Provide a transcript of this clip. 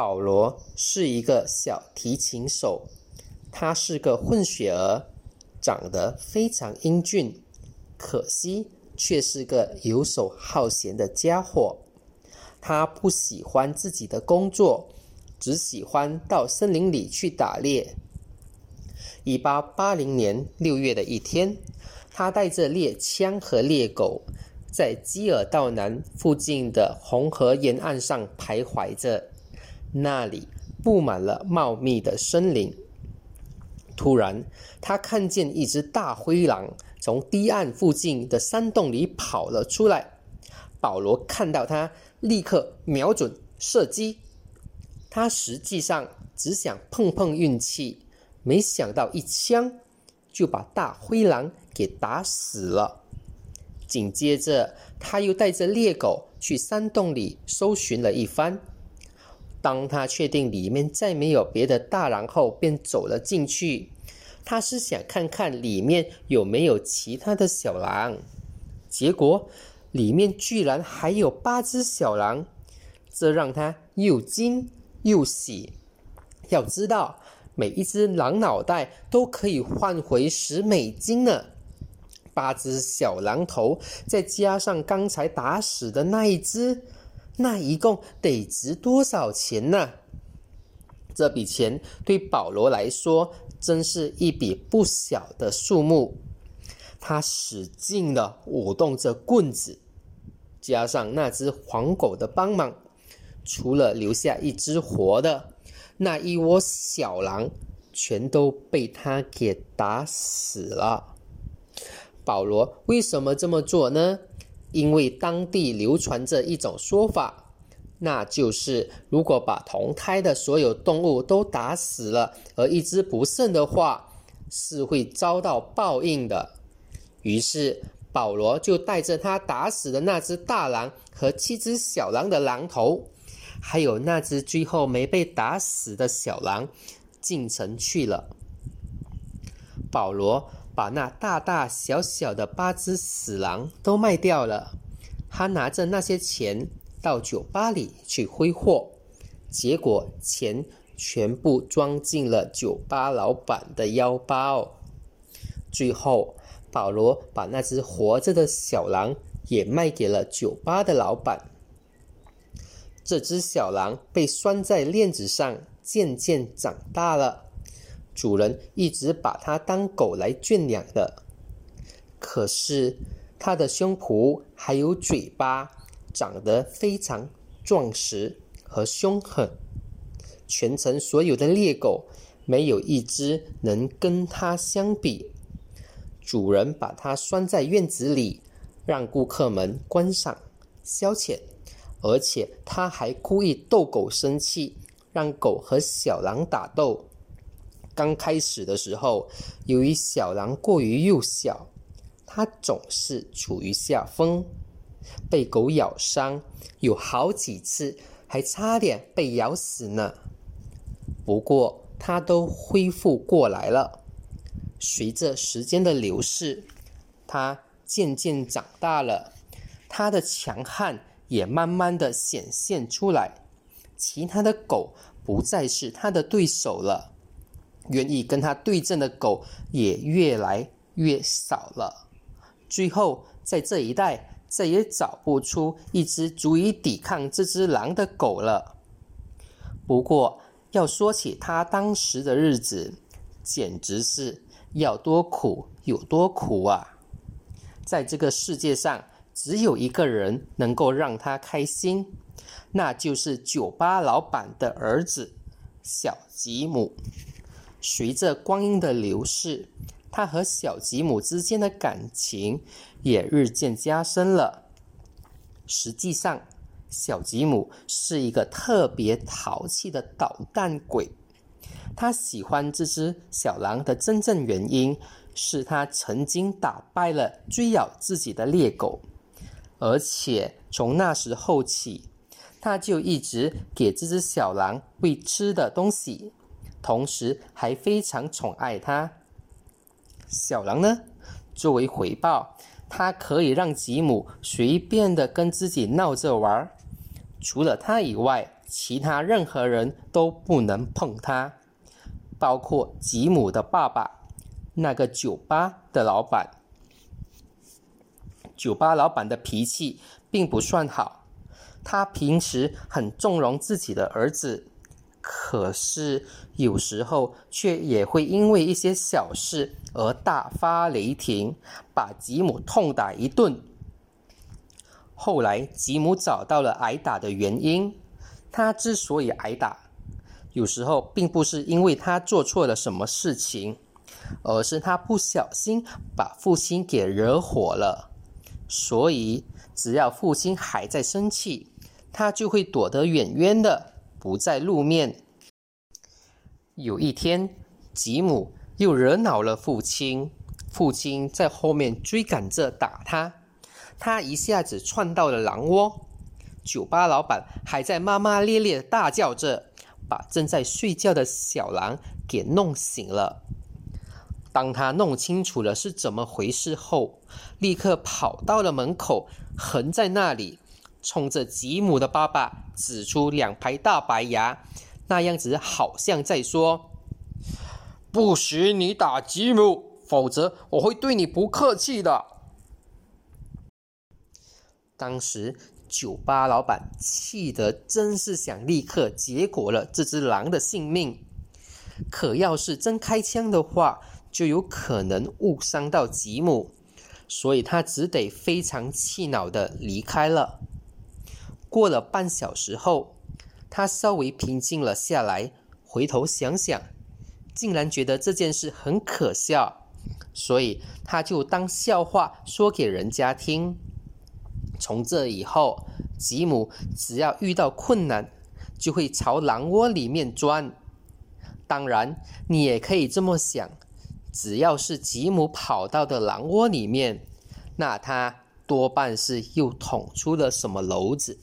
保罗是一个小提琴手，他是个混血儿，长得非常英俊，可惜却是个游手好闲的家伙。他不喜欢自己的工作，只喜欢到森林里去打猎。一八八零年六月的一天，他带着猎枪和猎狗，在基尔道南附近的红河沿岸上徘徊着。那里布满了茂密的森林。突然，他看见一只大灰狼从堤岸附近的山洞里跑了出来。保罗看到他。立刻瞄准射击，他实际上只想碰碰运气，没想到一枪就把大灰狼给打死了。紧接着，他又带着猎狗去山洞里搜寻了一番。当他确定里面再没有别的大狼后，便走了进去。他是想看看里面有没有其他的小狼，结果。里面居然还有八只小狼，这让他又惊又喜。要知道，每一只狼脑袋都可以换回十美金呢。八只小狼头，再加上刚才打死的那一只，那一共得值多少钱呢？这笔钱对保罗来说，真是一笔不小的数目。他使劲的舞动着棍子，加上那只黄狗的帮忙，除了留下一只活的，那一窝小狼全都被他给打死了。保罗为什么这么做呢？因为当地流传着一种说法，那就是如果把同胎的所有动物都打死了，而一只不剩的话，是会遭到报应的。于是，保罗就带着他打死的那只大狼和七只小狼的狼头，还有那只最后没被打死的小狼，进城去了。保罗把那大大小小的八只死狼都卖掉了，他拿着那些钱到酒吧里去挥霍，结果钱全部装进了酒吧老板的腰包，最后。保罗把那只活着的小狼也卖给了酒吧的老板。这只小狼被拴在链子上，渐渐长大了。主人一直把它当狗来圈养的。可是它的胸脯还有嘴巴长得非常壮实和凶狠，全城所有的猎狗没有一只能跟它相比。主人把它拴在院子里，让顾客们观赏消遣，而且他还故意逗狗生气，让狗和小狼打斗。刚开始的时候，由于小狼过于幼小，它总是处于下风，被狗咬伤，有好几次还差点被咬死呢。不过，它都恢复过来了。随着时间的流逝，它渐渐长大了，它的强悍也慢慢的显现出来。其他的狗不再是它的对手了，愿意跟他对阵的狗也越来越少了。最后，在这一带再也找不出一只足以抵抗这只狼的狗了。不过，要说起他当时的日子，简直是……要多苦有多苦啊！在这个世界上，只有一个人能够让他开心，那就是酒吧老板的儿子小吉姆。随着光阴的流逝，他和小吉姆之间的感情也日渐加深了。实际上，小吉姆是一个特别淘气的捣蛋鬼。他喜欢这只小狼的真正原因是他曾经打败了追咬自己的猎狗，而且从那时候起，他就一直给这只小狼喂吃的东西，同时还非常宠爱他。小狼呢，作为回报，他可以让吉姆随便的跟自己闹着玩儿，除了他以外，其他任何人都不能碰他，包括吉姆的爸爸，那个酒吧的老板。酒吧老板的脾气并不算好，他平时很纵容自己的儿子，可是有时候却也会因为一些小事而大发雷霆，把吉姆痛打一顿。后来，吉姆找到了挨打的原因。他之所以挨打，有时候并不是因为他做错了什么事情，而是他不小心把父亲给惹火了。所以，只要父亲还在生气，他就会躲得远远的，不在露面。有一天，吉姆又惹恼了父亲，父亲在后面追赶着打他。他一下子窜到了狼窝，酒吧老板还在骂骂咧咧大叫着，把正在睡觉的小狼给弄醒了。当他弄清楚了是怎么回事后，立刻跑到了门口，横在那里，冲着吉姆的爸爸指出两排大白牙，那样子好像在说：“不许你打吉姆，否则我会对你不客气的。”当时酒吧老板气得真是想立刻结果了这只狼的性命，可要是真开枪的话，就有可能误伤到吉姆，所以他只得非常气恼的离开了。过了半小时后，他稍微平静了下来，回头想想，竟然觉得这件事很可笑，所以他就当笑话说给人家听。从这以后，吉姆只要遇到困难，就会朝狼窝里面钻。当然，你也可以这么想：只要是吉姆跑到的狼窝里面，那他多半是又捅出了什么篓子。